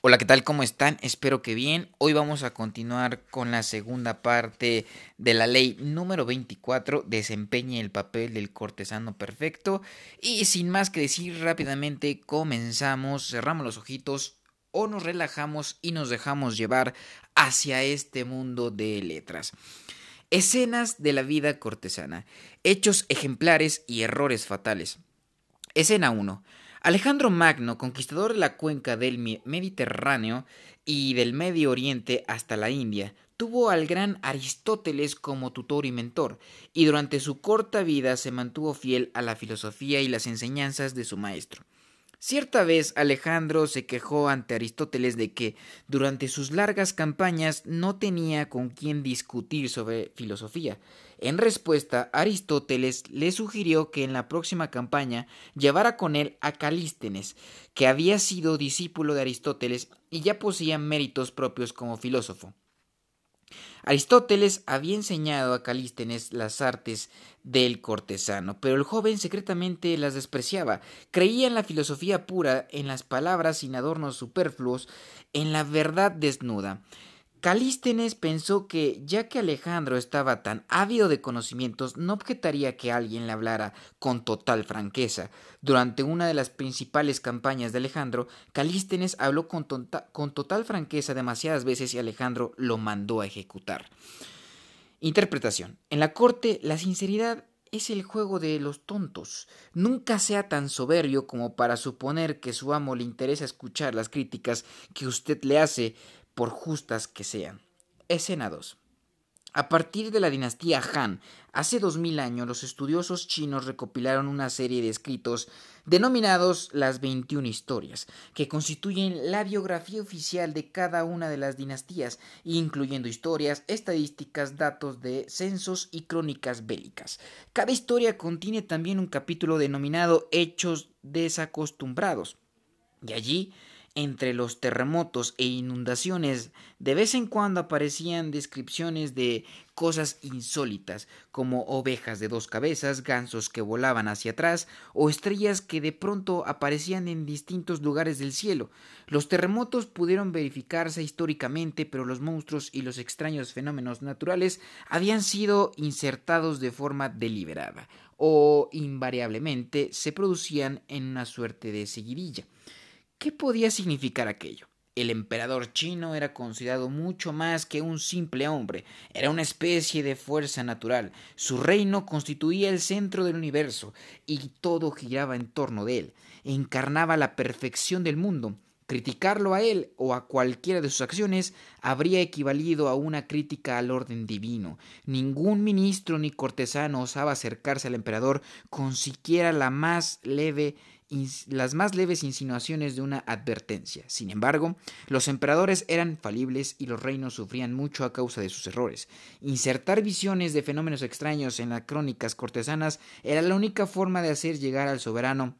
Hola, ¿qué tal? ¿Cómo están? Espero que bien. Hoy vamos a continuar con la segunda parte de la ley número 24, desempeñe el papel del cortesano perfecto. Y sin más que decir rápidamente, comenzamos, cerramos los ojitos o nos relajamos y nos dejamos llevar hacia este mundo de letras. Escenas de la vida cortesana, hechos ejemplares y errores fatales. Escena 1. Alejandro Magno, conquistador de la cuenca del Mediterráneo y del Medio Oriente hasta la India, tuvo al gran Aristóteles como tutor y mentor, y durante su corta vida se mantuvo fiel a la filosofía y las enseñanzas de su maestro. Cierta vez Alejandro se quejó ante Aristóteles de que durante sus largas campañas no tenía con quién discutir sobre filosofía. En respuesta, Aristóteles le sugirió que en la próxima campaña llevara con él a Calístenes, que había sido discípulo de Aristóteles y ya poseía méritos propios como filósofo. Aristóteles había enseñado a Calístenes las artes del cortesano, pero el joven secretamente las despreciaba. Creía en la filosofía pura, en las palabras sin adornos superfluos, en la verdad desnuda. Calístenes pensó que, ya que Alejandro estaba tan ávido de conocimientos, no objetaría que alguien le hablara con total franqueza. Durante una de las principales campañas de Alejandro, Calístenes habló con, total franqueza demasiadas veces y Alejandro lo mandó a ejecutar. Interpretación. En la corte, la sinceridad es el juego de los tontos. Nunca sea tan soberbio como para suponer que su amo le interesa escuchar las críticas que usted le hace por justas que sean. Escena 2. A partir de la dinastía Han, hace dos mil años los estudiosos chinos recopilaron una serie de escritos denominados las 21 historias, que constituyen la biografía oficial de cada una de las dinastías, incluyendo historias, estadísticas, datos de censos y crónicas bélicas. Cada historia contiene también un capítulo denominado Hechos desacostumbrados, y allí entre los terremotos e inundaciones, de vez en cuando aparecían descripciones de cosas insólitas, como ovejas de dos cabezas, gansos que volaban hacia atrás, o estrellas que de pronto aparecían en distintos lugares del cielo. Los terremotos pudieron verificarse históricamente, pero los monstruos y los extraños fenómenos naturales habían sido insertados de forma deliberada, o invariablemente se producían en una suerte de seguidilla. ¿Qué podía significar aquello? El emperador chino era considerado mucho más que un simple hombre, era una especie de fuerza natural. Su reino constituía el centro del universo y todo giraba en torno de él. Encarnaba la perfección del mundo. Criticarlo a él o a cualquiera de sus acciones habría equivalido a una crítica al orden divino. Ningún ministro ni cortesano osaba acercarse al emperador con siquiera la más leve las más leves insinuaciones de una advertencia. Sin embargo, los emperadores eran falibles y los reinos sufrían mucho a causa de sus errores. Insertar visiones de fenómenos extraños en las crónicas cortesanas era la única forma de hacer llegar al soberano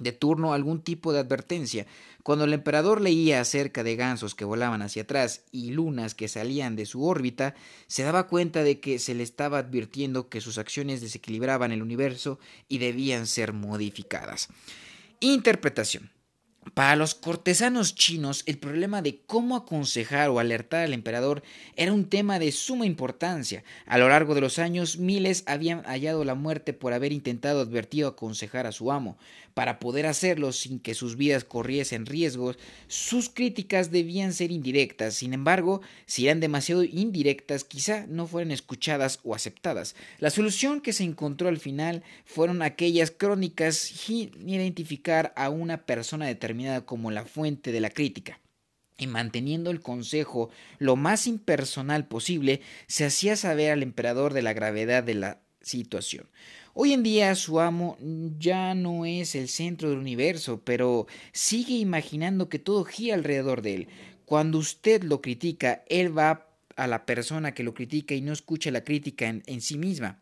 de turno algún tipo de advertencia. Cuando el emperador leía acerca de gansos que volaban hacia atrás y lunas que salían de su órbita, se daba cuenta de que se le estaba advirtiendo que sus acciones desequilibraban el universo y debían ser modificadas. Interpretación. Para los cortesanos chinos, el problema de cómo aconsejar o alertar al emperador era un tema de suma importancia. A lo largo de los años, miles habían hallado la muerte por haber intentado advertir o aconsejar a su amo. Para poder hacerlo sin que sus vidas corriesen riesgos, sus críticas debían ser indirectas. Sin embargo, si eran demasiado indirectas, quizá no fueran escuchadas o aceptadas. La solución que se encontró al final fueron aquellas crónicas sin identificar a una persona determinada como la fuente de la crítica y manteniendo el consejo lo más impersonal posible, se hacía saber al emperador de la gravedad de la situación. Hoy en día su amo ya no es el centro del universo, pero sigue imaginando que todo gira alrededor de él. Cuando usted lo critica, él va a la persona que lo critica y no escucha la crítica en, sí misma.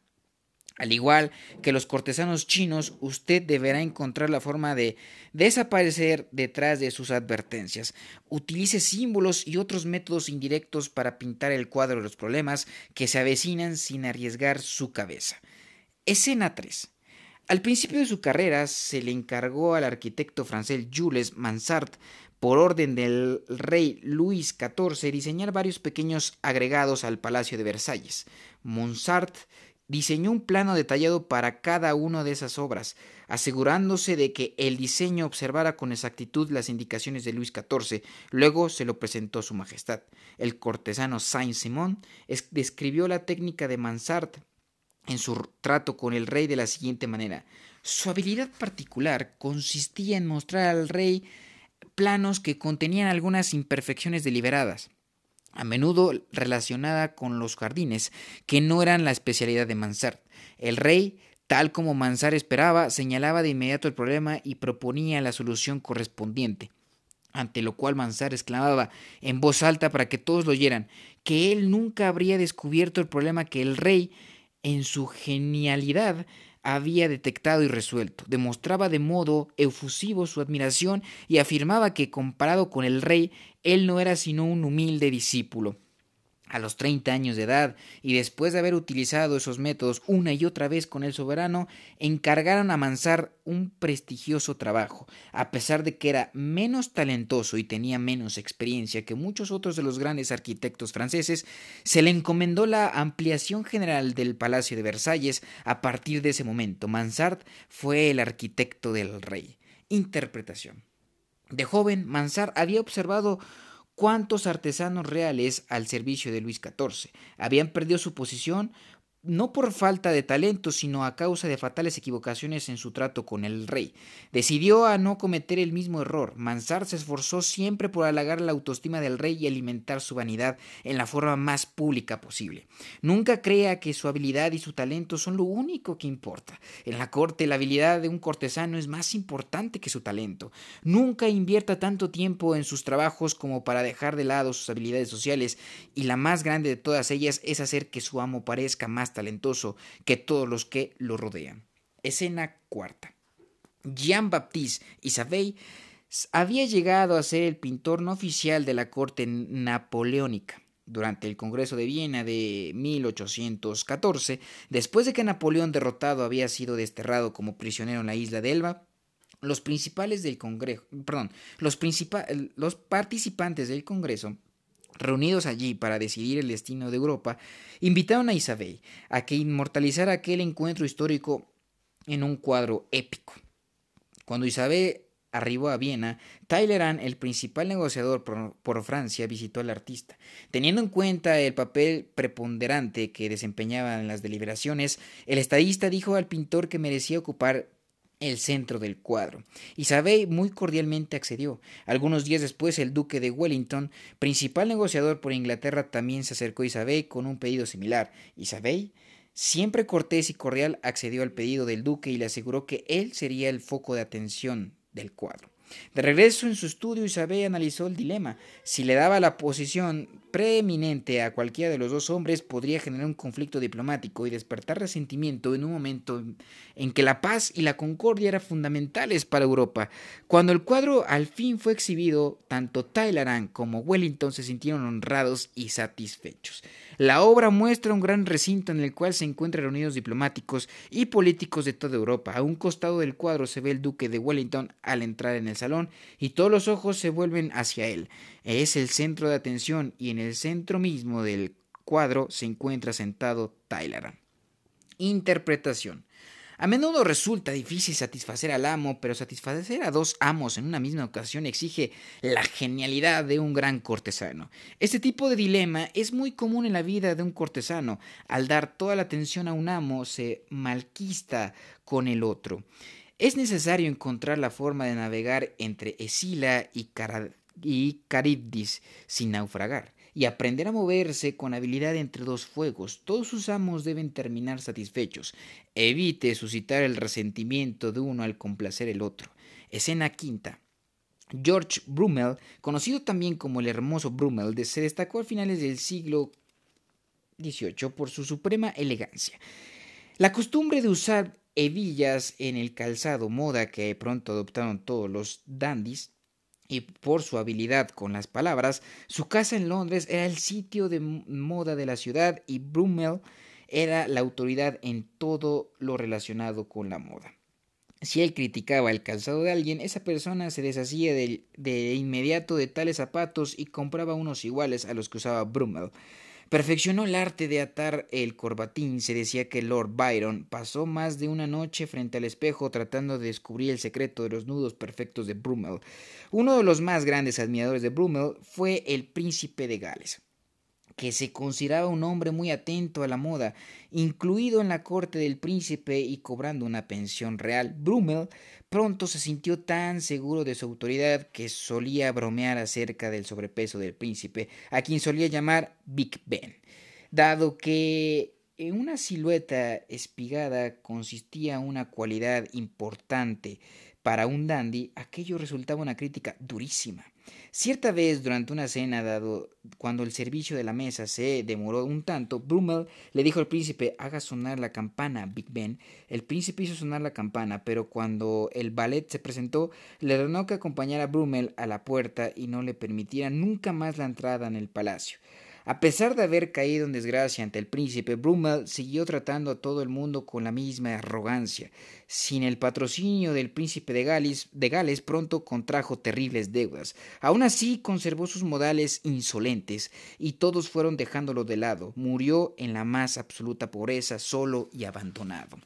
Al igual que los cortesanos chinos, usted deberá encontrar la forma de desaparecer detrás de sus advertencias. Utilice símbolos y otros métodos indirectos para pintar el cuadro de los problemas que se avecinan sin arriesgar su cabeza. Escena 3. Al principio de su carrera se le encargó al arquitecto francés Jules Mansart por orden del rey Luis XIV, diseñar varios pequeños agregados al Palacio de Versalles. Monsart diseñó un plano detallado para cada una de esas obras, asegurándose de que el diseño observara con exactitud las indicaciones de Luis XIV. Luego se lo presentó a su majestad. El cortesano Saint-Simon describió la técnica de Mansart en su trato con el rey de la siguiente manera. Su habilidad particular consistía en mostrar al rey planos que contenían algunas imperfecciones deliberadas a menudo relacionada con los jardines, que no eran la especialidad de Mansart. El rey, tal como Mansart esperaba, señalaba de inmediato el problema y proponía la solución correspondiente. Ante lo cual Mansart exclamaba en voz alta para que todos lo oyeran, que él nunca habría descubierto el problema que el rey, en su genialidad, había detectado y resuelto. Demostraba de modo efusivo su admiración y afirmaba que, comparado con el rey, él no era sino un humilde discípulo. A los treinta años de edad, y después de haber utilizado esos métodos una y otra vez con el soberano, encargaron a Mansart un prestigioso trabajo. A pesar de que era menos talentoso y tenía menos experiencia que muchos otros de los grandes arquitectos franceses, se le encomendó la ampliación general del Palacio de Versalles. A partir de ese momento, Mansart fue el arquitecto del rey. Interpretación. De joven, Mansart había observado cuántos artesanos reales al servicio de Luis XIV habían perdido su posición no por falta de talento, sino a causa de fatales equivocaciones en su trato con el rey. Decidió a no cometer el mismo error. Mansart se esforzó siempre por halagar la autoestima del rey y alimentar su vanidad en la forma más pública posible. Nunca crea que su habilidad y su talento son lo único que importa. En la corte la habilidad de un cortesano es más importante que su talento. Nunca invierta tanto tiempo en sus trabajos como para dejar de lado sus habilidades sociales y la más grande de todas ellas es hacer que su amo parezca más talentoso que todos los que lo rodean. Escena cuarta. Jean-Baptiste Isabey había llegado a ser el pintor no oficial de la corte napoleónica. Durante el Congreso de Viena de 1814, después de que Napoleón derrotado había sido desterrado como prisionero en la isla de Elba, los principales del Congreso, perdón, los, los participantes del Congreso reunidos allí para decidir el destino de Europa, invitaron a Isabel a que inmortalizara aquel encuentro histórico en un cuadro épico. Cuando Isabel arribó a Viena, Talleyrand, el principal negociador por, Francia, visitó al artista. Teniendo en cuenta el papel preponderante que desempeñaba en las deliberaciones, el estadista dijo al pintor que merecía ocupar el centro del cuadro. Isabel muy cordialmente accedió. Algunos días después, el duque de Wellington, principal negociador por Inglaterra, también se acercó a Isabel con un pedido similar. Isabel, siempre cortés y cordial, accedió al pedido del duque y le aseguró que él sería el foco de atención del cuadro. De regreso en su estudio, Isabel analizó el dilema. Si le daba la posición preeminente a cualquiera de los dos hombres, podría generar un conflicto diplomático y despertar resentimiento en un momento en que la paz y la concordia eran fundamentales para Europa. Cuando el cuadro al fin fue exhibido, tanto Talleyrand como Wellington se sintieron honrados y satisfechos. La obra muestra un gran recinto en el cual se encuentran reunidos diplomáticos y políticos de toda Europa. A un costado del cuadro se ve el duque de Wellington al entrar en el salón y todos los ojos se vuelven hacia él. Es el centro de atención y en el centro mismo del cuadro se encuentra sentado Talleyrand. Interpretación. A menudo resulta difícil satisfacer al amo, pero satisfacer a dos amos en una misma ocasión exige la genialidad de un gran cortesano. Este tipo de dilema es muy común en la vida de un cortesano. Al dar toda la atención a un amo, se malquista con el otro. Es necesario encontrar la forma de navegar entre Escila y, Caribdis sin naufragar y aprender a moverse con habilidad entre dos fuegos. Todos sus amos deben terminar satisfechos. Evite suscitar el resentimiento de uno al complacer el otro. Escena quinta. George Brummel, conocido también como el hermoso Brummel, se destacó a finales del siglo XVIII por su suprema elegancia. La costumbre de usar hebillas en el calzado, moda que pronto adoptaron todos los dandies, y por su habilidad con las palabras, su casa en Londres era el sitio de moda de la ciudad y Brummel era la autoridad en todo lo relacionado con la moda. Si él criticaba el calzado de alguien, esa persona se deshacía de, de inmediato de tales zapatos y compraba unos iguales a los que usaba Brummel. Perfeccionó el arte de atar el corbatín. Se decía que Lord Byron pasó más de una noche frente al espejo tratando de descubrir el secreto de los nudos perfectos de Brummel. Uno de los más grandes admiradores de Brummel fue el príncipe de Gales que se consideraba un hombre muy atento a la moda, incluido en la corte del príncipe y cobrando una pensión real. Brummel pronto se sintió tan seguro de su autoridad que solía bromear acerca del sobrepeso del príncipe, a quien solía llamar Big Ben, dado que en una silueta espigada consistía una cualidad importante para un dandy, aquello resultaba una crítica durísima. Cierta vez, durante una cena, dado cuando el servicio de la mesa se demoró un tanto, Brummel le dijo al príncipe haga sonar la campana, Big Ben. El príncipe hizo sonar la campana, pero cuando el ballet se presentó, le ordenó que acompañara a Brummel a la puerta y no le permitiera nunca más la entrada en el palacio. A pesar de haber caído en desgracia ante el príncipe, Brummel siguió tratando a todo el mundo con la misma arrogancia. Sin el patrocinio del príncipe de Gales, de Gales pronto contrajo terribles deudas. Aún así conservó sus modales insolentes y todos fueron dejándolo de lado. Murió en la más absoluta pobreza, solo y abandonado.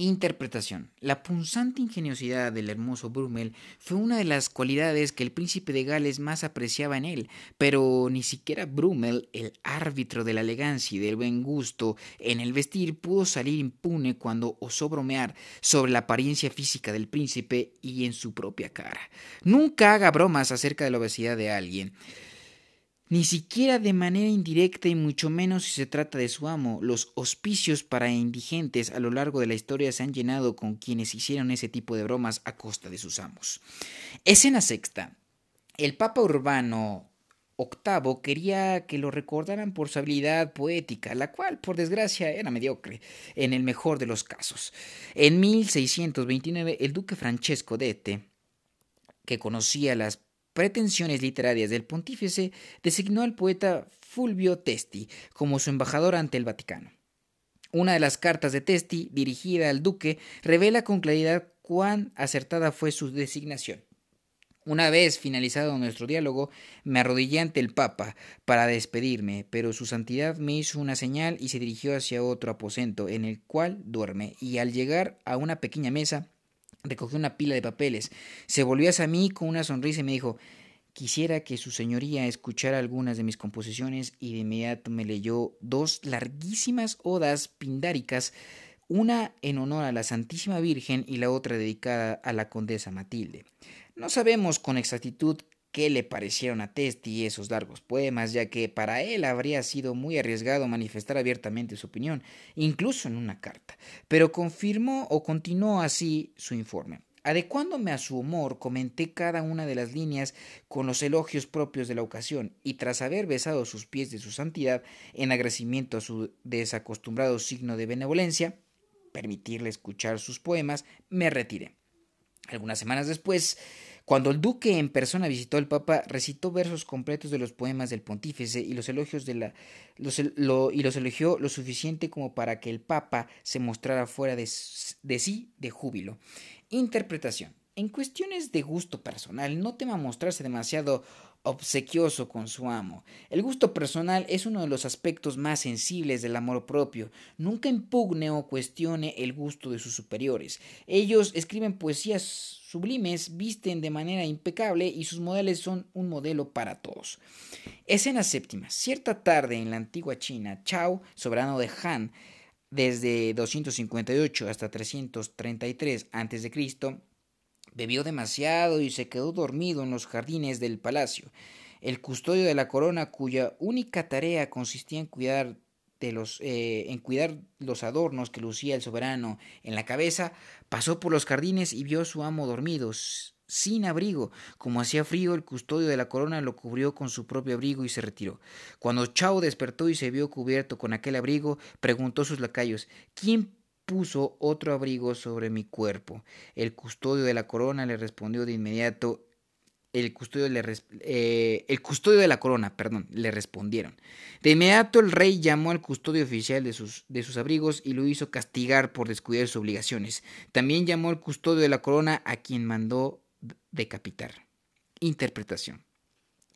Interpretación. La punzante ingeniosidad del hermoso Brummel fue una de las cualidades que el príncipe de Gales más apreciaba en él, pero ni siquiera Brummel, el árbitro de la elegancia y del buen gusto en el vestir, pudo salir impune cuando osó bromear sobre la apariencia física del príncipe y en su propia cara. Nunca haga bromas acerca de la obesidad de alguien ni siquiera de manera indirecta y mucho menos si se trata de su amo. Los hospicios para indigentes a lo largo de la historia se han llenado con quienes hicieron ese tipo de bromas a costa de sus amos. Escena sexta. El Papa Urbano VIII quería que lo recordaran por su habilidad poética, la cual, por desgracia, era mediocre, en el mejor de los casos. En 1629, el duque Francesco d'Este, que conocía las pretensiones literarias del pontífice, designó al poeta Fulvio Testi como su embajador ante el Vaticano. Una de las cartas de Testi, dirigida al duque, revela con claridad cuán acertada fue su designación. Una vez finalizado nuestro diálogo, me arrodillé ante el Papa para despedirme, pero su santidad me hizo una señal y se dirigió hacia otro aposento en el cual duerme, y al llegar a una pequeña mesa recogió una pila de papeles, se volvió hacia mí con una sonrisa y me dijo Quisiera que su señoría escuchara algunas de mis composiciones y de inmediato me leyó dos larguísimas odas pindáricas, una en honor a la Santísima Virgen y la otra dedicada a la condesa Matilde. No sabemos con exactitud qué le parecieron a Testi esos largos poemas, ya que para él habría sido muy arriesgado manifestar abiertamente su opinión, incluso en una carta, pero confirmó o continuó así su informe. Adecuándome a su humor, comenté cada una de las líneas con los elogios propios de la ocasión, y tras haber besado sus pies de su santidad, en agradecimiento a su desacostumbrado signo de benevolencia, permitirle escuchar sus poemas, me retiré. Algunas semanas después, cuando el duque en persona visitó al Papa, recitó versos completos de los poemas del pontífice y los elogios y los elogió lo suficiente como para que el Papa se mostrara fuera de, de sí de júbilo. Interpretación. En cuestiones de gusto personal, no tema mostrarse demasiado obsequioso con su amo. El gusto personal es uno de los aspectos más sensibles del amor propio. Nunca impugne o cuestione el gusto de sus superiores. Ellos escriben poesías sublimes, visten de manera impecable y sus modales son un modelo para todos. Escena séptima. Cierta tarde en la antigua China, Chao, soberano de Han, desde 258 hasta 333 a.C., Bebió demasiado y se quedó dormido en los jardines del palacio. El custodio de la corona, cuya única tarea consistía en cuidar de los, eh, los adornos que lucía el soberano en la cabeza, pasó por los jardines y vio a su amo dormido, sin abrigo. Como hacía frío, el custodio de la corona lo cubrió con su propio abrigo y se retiró. Cuando Chao despertó y se vio cubierto con aquel abrigo, preguntó a sus lacayos ¿Quién puso otro abrigo sobre mi cuerpo. El custodio de la corona le respondió de inmediato el custodio, le eh, el custodio de la corona, perdón, le respondieron. De inmediato el rey llamó al custodio oficial de sus, de sus abrigos y lo hizo castigar por descuidar sus obligaciones. También llamó al custodio de la corona a quien mandó decapitar. Interpretación.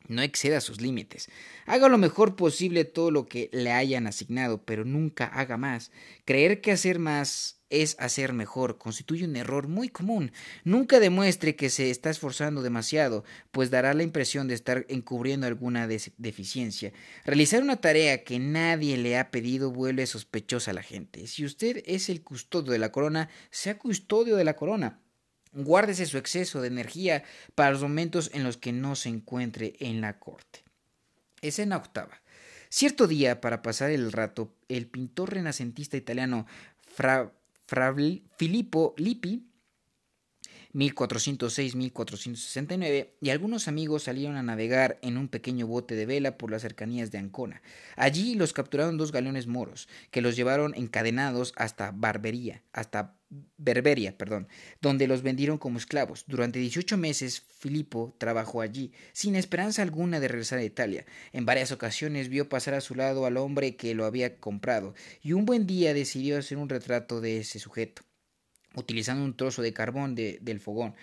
No exceda sus límites. Haga lo mejor posible todo lo que le hayan asignado, pero nunca haga más. Creer que hacer más es hacer mejor constituye un error muy común. Nunca demuestre que se está esforzando demasiado, pues dará la impresión de estar encubriendo alguna deficiencia. Realizar una tarea que nadie le ha pedido vuelve sospechosa a la gente. Si usted es el custodio de la corona, sea custodio de la corona. Guárdese su exceso de energía para los momentos en los que no se encuentre en la corte. Escena octava. Cierto día, para pasar el rato, el pintor renacentista italiano Fra, Filippo Lippi 1406-1469, y algunos amigos salieron a navegar en un pequeño bote de vela por las cercanías de Ancona. Allí los capturaron dos galeones moros, que los llevaron encadenados hasta Barbería, hasta Berberia, perdón, donde los vendieron como esclavos. Durante 18 meses, Filipo trabajó allí, sin esperanza alguna de regresar a Italia. En varias ocasiones vio pasar a su lado al hombre que lo había comprado, y un buen día decidió hacer un retrato de ese sujeto, utilizando un trozo de carbón del fogón.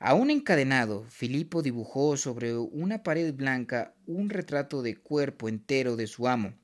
Aún encadenado, Filipo dibujó sobre una pared blanca un retrato de cuerpo entero de su amo,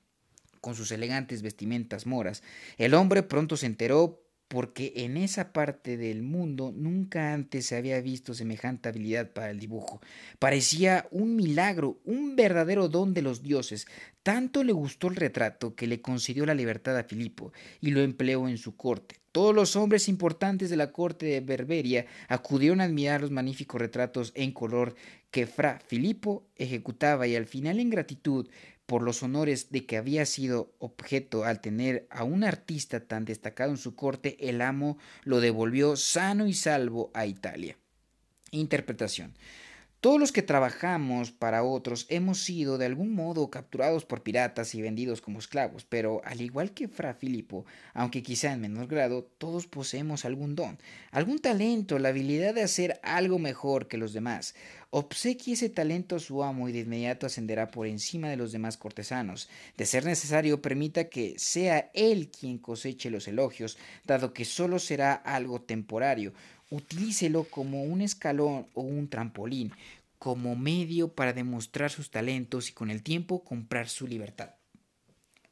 con sus elegantes vestimentas moras. El hombre pronto se enteró porque en esa parte del mundo nunca antes se había visto semejante habilidad para el dibujo. Parecía un milagro, un verdadero don de los dioses. Tanto le gustó el retrato que le concedió la libertad a Filipo y lo empleó en su corte. Todos los hombres importantes de la corte de Berberia acudieron a admirar los magníficos retratos en color que Fra Filipo ejecutaba y al final en gratitud por los honores de que había sido objeto al tener a un artista tan destacado en su corte, el amo lo devolvió sano y salvo a Italia. Interpretación. Todos los que trabajamos para otros hemos sido de algún modo capturados por piratas y vendidos como esclavos, pero al igual que Fra Filipo, aunque quizá en menor grado, todos poseemos algún don, algún talento, la habilidad de hacer algo mejor que los demás. Obsequie ese talento a su amo y de inmediato ascenderá por encima de los demás cortesanos. De ser necesario, permita que sea él quien coseche los elogios, dado que solo será algo temporario utilícelo como un escalón o un trampolín, como medio para demostrar sus talentos y con el tiempo comprar su libertad.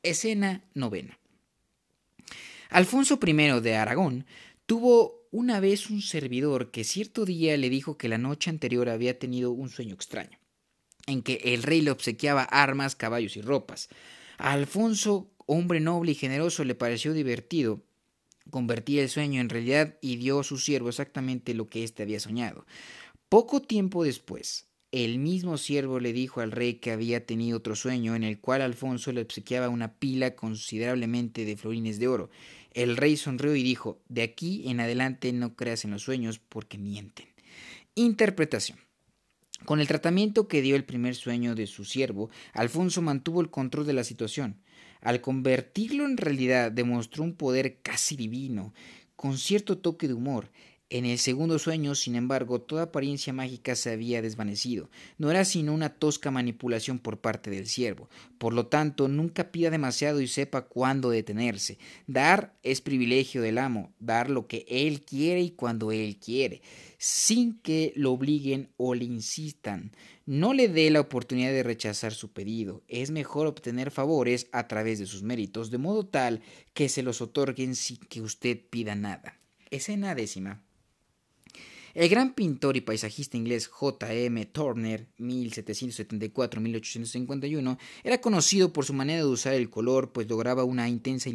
Escena novena. Alfonso I de Aragón tuvo una vez un servidor que cierto día le dijo que la noche anterior había tenido un sueño extraño, en que el rey le obsequiaba armas, caballos y ropas. A Alfonso, hombre noble y generoso, le pareció divertido convertía el sueño en realidad y dio a su siervo exactamente lo que éste había soñado. Poco tiempo después, el mismo siervo le dijo al rey que había tenido otro sueño en el cual Alfonso le obsequiaba una pila considerablemente de florines de oro. El rey sonrió y dijo De aquí en adelante no creas en los sueños porque mienten. Interpretación. Con el tratamiento que dio el primer sueño de su siervo, Alfonso mantuvo el control de la situación. Al convertirlo en realidad demostró un poder casi divino, con cierto toque de humor. En el segundo sueño, sin embargo, toda apariencia mágica se había desvanecido. No era sino una tosca manipulación por parte del siervo. Por lo tanto, nunca pida demasiado y sepa cuándo detenerse. Dar es privilegio del amo, dar lo que él quiere y cuando él quiere, sin que lo obliguen o le insistan. No le dé la oportunidad de rechazar su pedido. Es mejor obtener favores a través de sus méritos, de modo tal que se los otorguen sin que usted pida nada. Escena décima. El gran pintor y paisajista inglés J. M. Turner, 1774-1851, era conocido por su manera de usar el color, pues lograba una intensa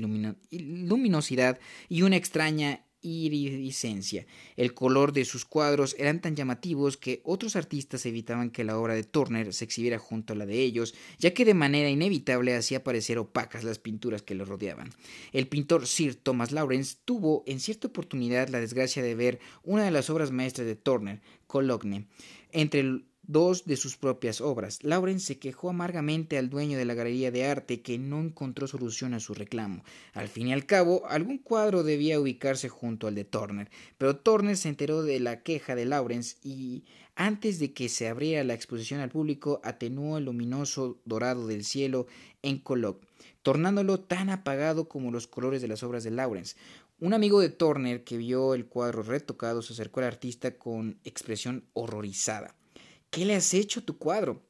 luminosidad y una extraña iridiscencia. El color de sus cuadros eran tan llamativos que otros artistas evitaban que la obra de Turner se exhibiera junto a la de ellos, ya que de manera inevitable hacía parecer opacas las pinturas que lo rodeaban. El pintor Sir Thomas Lawrence tuvo en cierta oportunidad la desgracia de ver una de las obras maestras de Turner, Cologne, entre dos de sus propias obras. Lawrence se quejó amargamente al dueño de la galería de arte que no encontró solución a su reclamo. Al fin y al cabo, algún cuadro debía ubicarse junto al de Turner, pero Turner se enteró de la queja de Lawrence y antes de que se abriera la exposición al público, atenuó el luminoso dorado del cielo en Coloc, tornándolo tan apagado como los colores de las obras de Lawrence. Un amigo de Turner que vio el cuadro retocado se acercó al artista con expresión horrorizada. ¿Qué le has hecho a tu cuadro?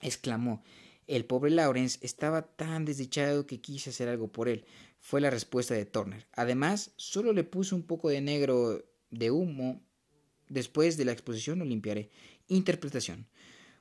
exclamó. El pobre Lawrence estaba tan desdichado que quise hacer algo por él. Fue la respuesta de Turner. Además, solo le puse un poco de negro de humo. Después de la exposición lo limpiaré. Interpretación.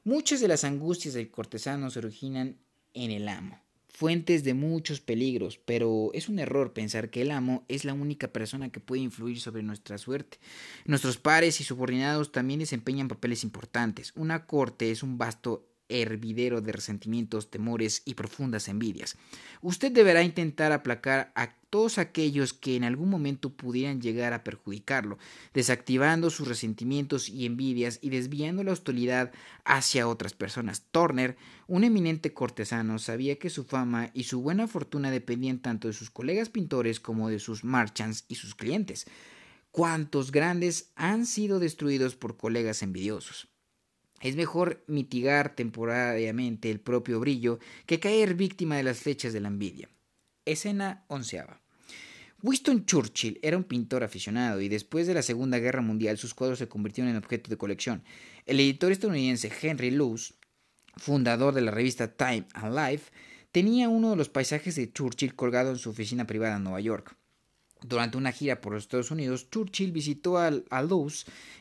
Muchas de las angustias del cortesano se originan en el amo, fuentes de muchos peligros, pero es un error pensar que el amo es la única persona que puede influir sobre nuestra suerte. Nuestros pares y subordinados también desempeñan papeles importantes. Una corte es un vasto hervidero de resentimientos, temores y profundas envidias. Usted deberá intentar aplacar a todos aquellos que en algún momento pudieran llegar a perjudicarlo, desactivando sus resentimientos y envidias y desviando la hostilidad hacia otras personas. Turner, un eminente cortesano, sabía que su fama y su buena fortuna dependían tanto de sus colegas pintores como de sus marchands y sus clientes. ¿Cuántos grandes han sido destruidos por colegas envidiosos? Es mejor mitigar temporariamente el propio brillo que caer víctima de las flechas de la envidia. Escena onceava. Winston Churchill era un pintor aficionado y después de la Segunda Guerra Mundial sus cuadros se convirtieron en objeto de colección. El editor estadounidense Henry Luce, fundador de la revista Time and Life, tenía uno de los paisajes de Churchill colgado en su oficina privada en Nueva York. Durante una gira por los Estados Unidos, Churchill visitó a, a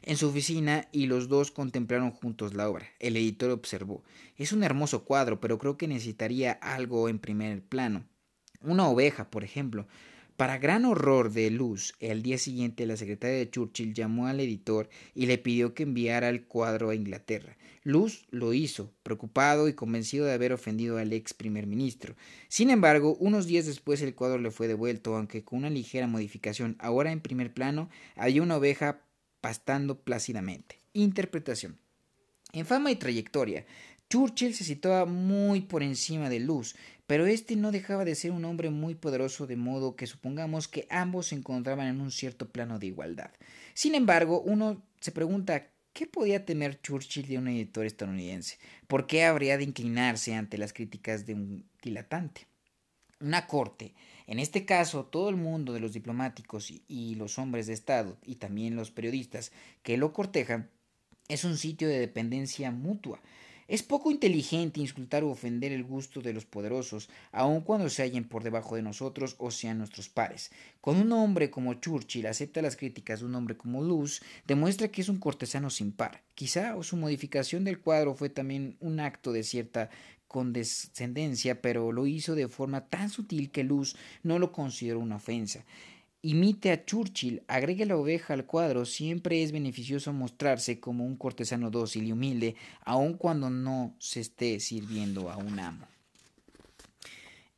en su oficina y los dos contemplaron juntos la obra. El editor observó: Es un hermoso cuadro, pero creo que necesitaría algo en primer plano. Una oveja, por ejemplo. Para gran horror de Luz, el día siguiente la secretaria de Churchill llamó al editor y le pidió que enviara el cuadro a Inglaterra. Luz lo hizo, preocupado y convencido de haber ofendido al ex primer ministro. Sin embargo, unos días después el cuadro le fue devuelto, aunque con una ligera modificación. Ahora en primer plano había una oveja pastando plácidamente. Interpretación. En fama y trayectoria, Churchill se situaba muy por encima de Luz, pero este no dejaba de ser un hombre muy poderoso, de modo que supongamos que ambos se encontraban en un cierto plano de igualdad. Sin embargo, uno se pregunta ¿Qué podía temer Churchill de un editor estadounidense? ¿Por qué habría de inclinarse ante las críticas de un dilatante? Una corte, en este caso todo el mundo de los diplomáticos y, los hombres de Estado y también los periodistas que lo cortejan, es un sitio de dependencia mutua. Es poco inteligente insultar o ofender el gusto de los poderosos, aun cuando se hallen por debajo de nosotros o sean nuestros pares. Cuando un hombre como Churchill acepta las críticas de un hombre como Luz, demuestra que es un cortesano sin par. Quizá su modificación del cuadro fue también un acto de cierta condescendencia, pero lo hizo de forma tan sutil que Luz no lo consideró una ofensa. Imite a Churchill, agregue la oveja al cuadro, siempre es beneficioso mostrarse como un cortesano dócil y humilde, aun cuando no se esté sirviendo a un amo.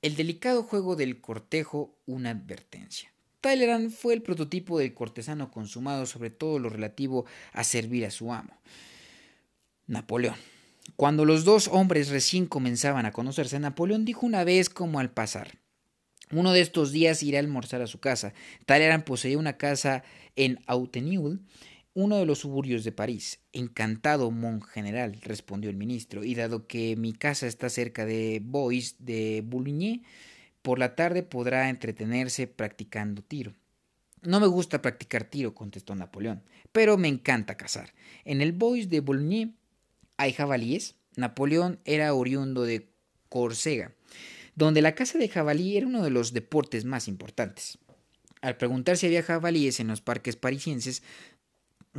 El delicado juego del cortejo, una advertencia. Talleyrand fue el prototipo del cortesano consumado sobre todo lo relativo a servir a su amo. Napoleón. Cuando los dos hombres recién comenzaban a conocerse, Napoleón dijo una vez como al pasar uno de estos días iré a almorzar a su casa. Talleyrand poseía una casa en Auteneuil, uno de los suburbios de París. Encantado, mon general, respondió el ministro, y dado que mi casa está cerca de Bois de Boulogne, por la tarde podrá entretenerse practicando tiro. No me gusta practicar tiro, contestó Napoleón, pero me encanta cazar. En el Bois de Boulogne hay jabalíes. Napoleón era oriundo de Córcega donde la caza de jabalí era uno de los deportes más importantes. Al preguntar si había jabalíes en los parques parisienses,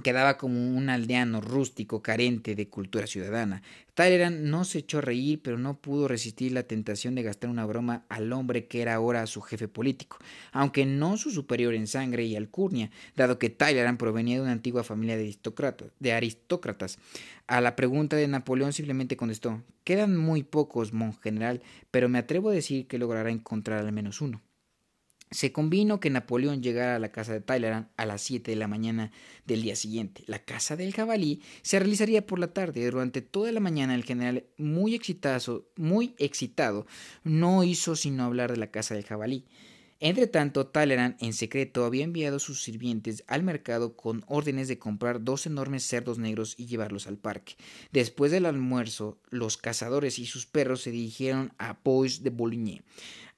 quedaba como un aldeano rústico carente de cultura ciudadana. Talleyrand no se echó a reír, pero no pudo resistir la tentación de gastar una broma al hombre que era ahora su jefe político, aunque no su superior en sangre y alcurnia, dado que Talleyrand provenía de una antigua familia de, de aristócratas. A la pregunta de Napoleón simplemente contestó Quedan muy pocos, mon general, pero me atrevo a decir que logrará encontrar al menos uno. Se convino que Napoleón llegara a la casa de Talleyrand a las 7 de la mañana del día siguiente. La casa del jabalí se realizaría por la tarde. Durante toda la mañana el general, muy excitado, muy excitado, no hizo sino hablar de la casa del jabalí. Entre tanto, Talleyrand en secreto había enviado sus sirvientes al mercado con órdenes de comprar dos enormes cerdos negros y llevarlos al parque. Después del almuerzo, los cazadores y sus perros se dirigieron a Bois de Boulogne.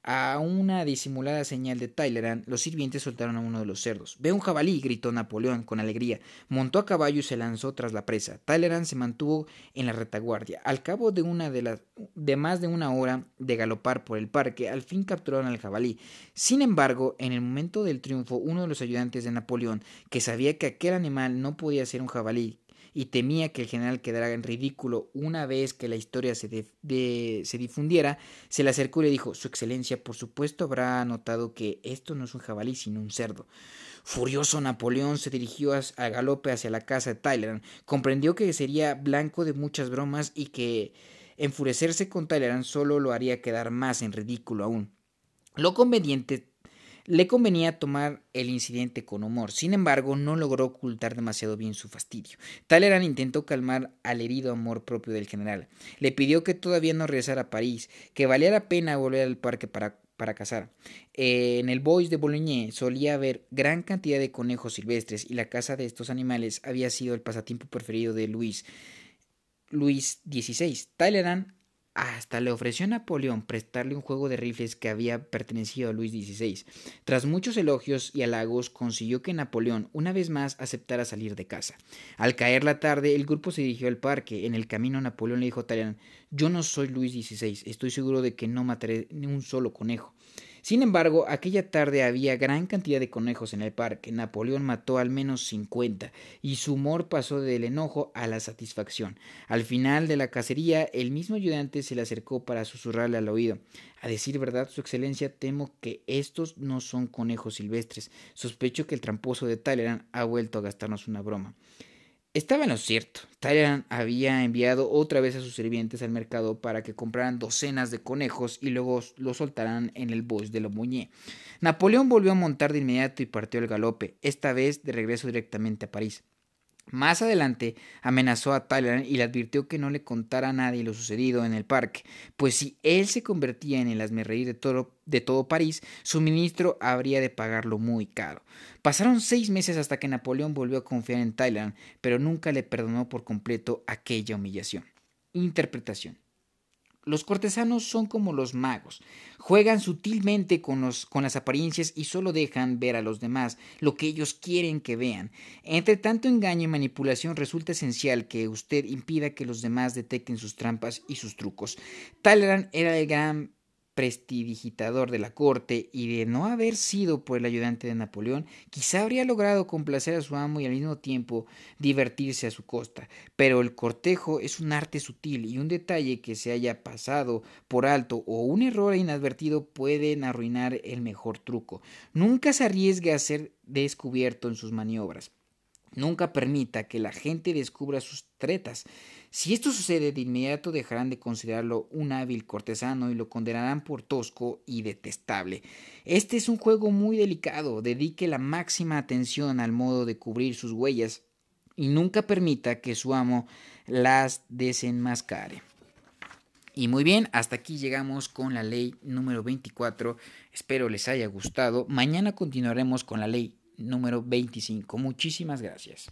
A una disimulada señal de Tyleran, los sirvientes soltaron a uno de los cerdos. Ve un jabalí, gritó Napoleón con alegría. Montó a caballo y se lanzó tras la presa. Tyleran se mantuvo en la retaguardia. Al cabo de una de de más de una hora de galopar por el parque, al fin capturaron al jabalí. Sin embargo, en el momento del triunfo, uno de los ayudantes de Napoleón, que sabía que aquel animal no podía ser un jabalí, y temía que el general quedara en ridículo una vez que la historia se, se difundiera, se le acercó y le dijo Su Excelencia, por supuesto habrá notado que esto no es un jabalí, sino un cerdo. Furioso Napoleón se dirigió a, galope hacia la casa de Tyler. Comprendió que sería blanco de muchas bromas y que enfurecerse con Tyler solo lo haría quedar más en ridículo aún. Lo conveniente le convenía tomar el incidente con humor, sin embargo no logró ocultar demasiado bien su fastidio. Talleyrand intentó calmar al herido amor propio del general. Le pidió que todavía no regresara a París, que valía la pena volver al parque para para cazar. en el Bois de Boulogne solía haber gran cantidad de conejos silvestres y la caza de estos animales había sido el pasatiempo preferido de Luis, Luis XVI. Talleyrand hasta le ofreció a Napoleón prestarle un juego de rifles que había pertenecido a Luis XVI. Tras muchos elogios y halagos, consiguió que Napoleón una vez más aceptara salir de casa. Al caer la tarde, el grupo se dirigió al parque. En el camino, Napoleón le dijo a Talleyrand: Yo no soy Luis XVI, estoy seguro de que no mataré ni un solo conejo. Sin embargo, aquella tarde había gran cantidad de conejos en el parque. Napoleón mató al menos cincuenta, y su humor pasó del enojo a la satisfacción. Al final de la cacería, el mismo ayudante se le acercó para susurrarle al oído. A decir verdad, Su Excelencia, temo que estos no son conejos silvestres. Sospecho que el tramposo de Talleyrand ha vuelto a gastarnos una broma. Estaba en lo cierto. Talleyrand había enviado otra vez a sus sirvientes al mercado para que compraran docenas de conejos y luego los soltaran en el bosque de la Muñé. Napoleón volvió a montar de inmediato y partió al galope, esta vez de regreso directamente a París. Más adelante amenazó a Talleyrand y le advirtió que no le contara a nadie lo sucedido en el parque, pues si él se convertía en el asmerreír de todo, de todo París, su ministro habría de pagarlo muy caro. Pasaron seis meses hasta que Napoleón volvió a confiar en Talleyrand, pero nunca le perdonó por completo aquella humillación. Interpretación. Los cortesanos son como los magos, juegan sutilmente con, los, con, las apariencias y solo dejan ver a los demás lo que ellos quieren que vean. Entre tanto engaño y manipulación resulta esencial que usted impida que los demás detecten sus trampas y sus trucos. Talleyrand era el gran prestidigitador de la corte y de no haber sido por el ayudante de Napoleón, quizá habría logrado complacer a su amo y al mismo tiempo divertirse a su costa. Pero el cortejo es un arte sutil y un detalle que se haya pasado por alto o un error inadvertido pueden arruinar el mejor truco. Nunca se arriesgue a ser descubierto en sus maniobras. Nunca permita que la gente descubra sus tretas. Si esto sucede, de inmediato dejarán de considerarlo un hábil cortesano y lo condenarán por tosco y detestable. Este es un juego muy delicado. Dedique la máxima atención al modo de cubrir sus huellas y nunca permita que su amo las desenmascare. Y muy bien, hasta aquí llegamos con la ley número 24. Espero les haya gustado. Mañana continuaremos con la ley número 25. Muchísimas gracias.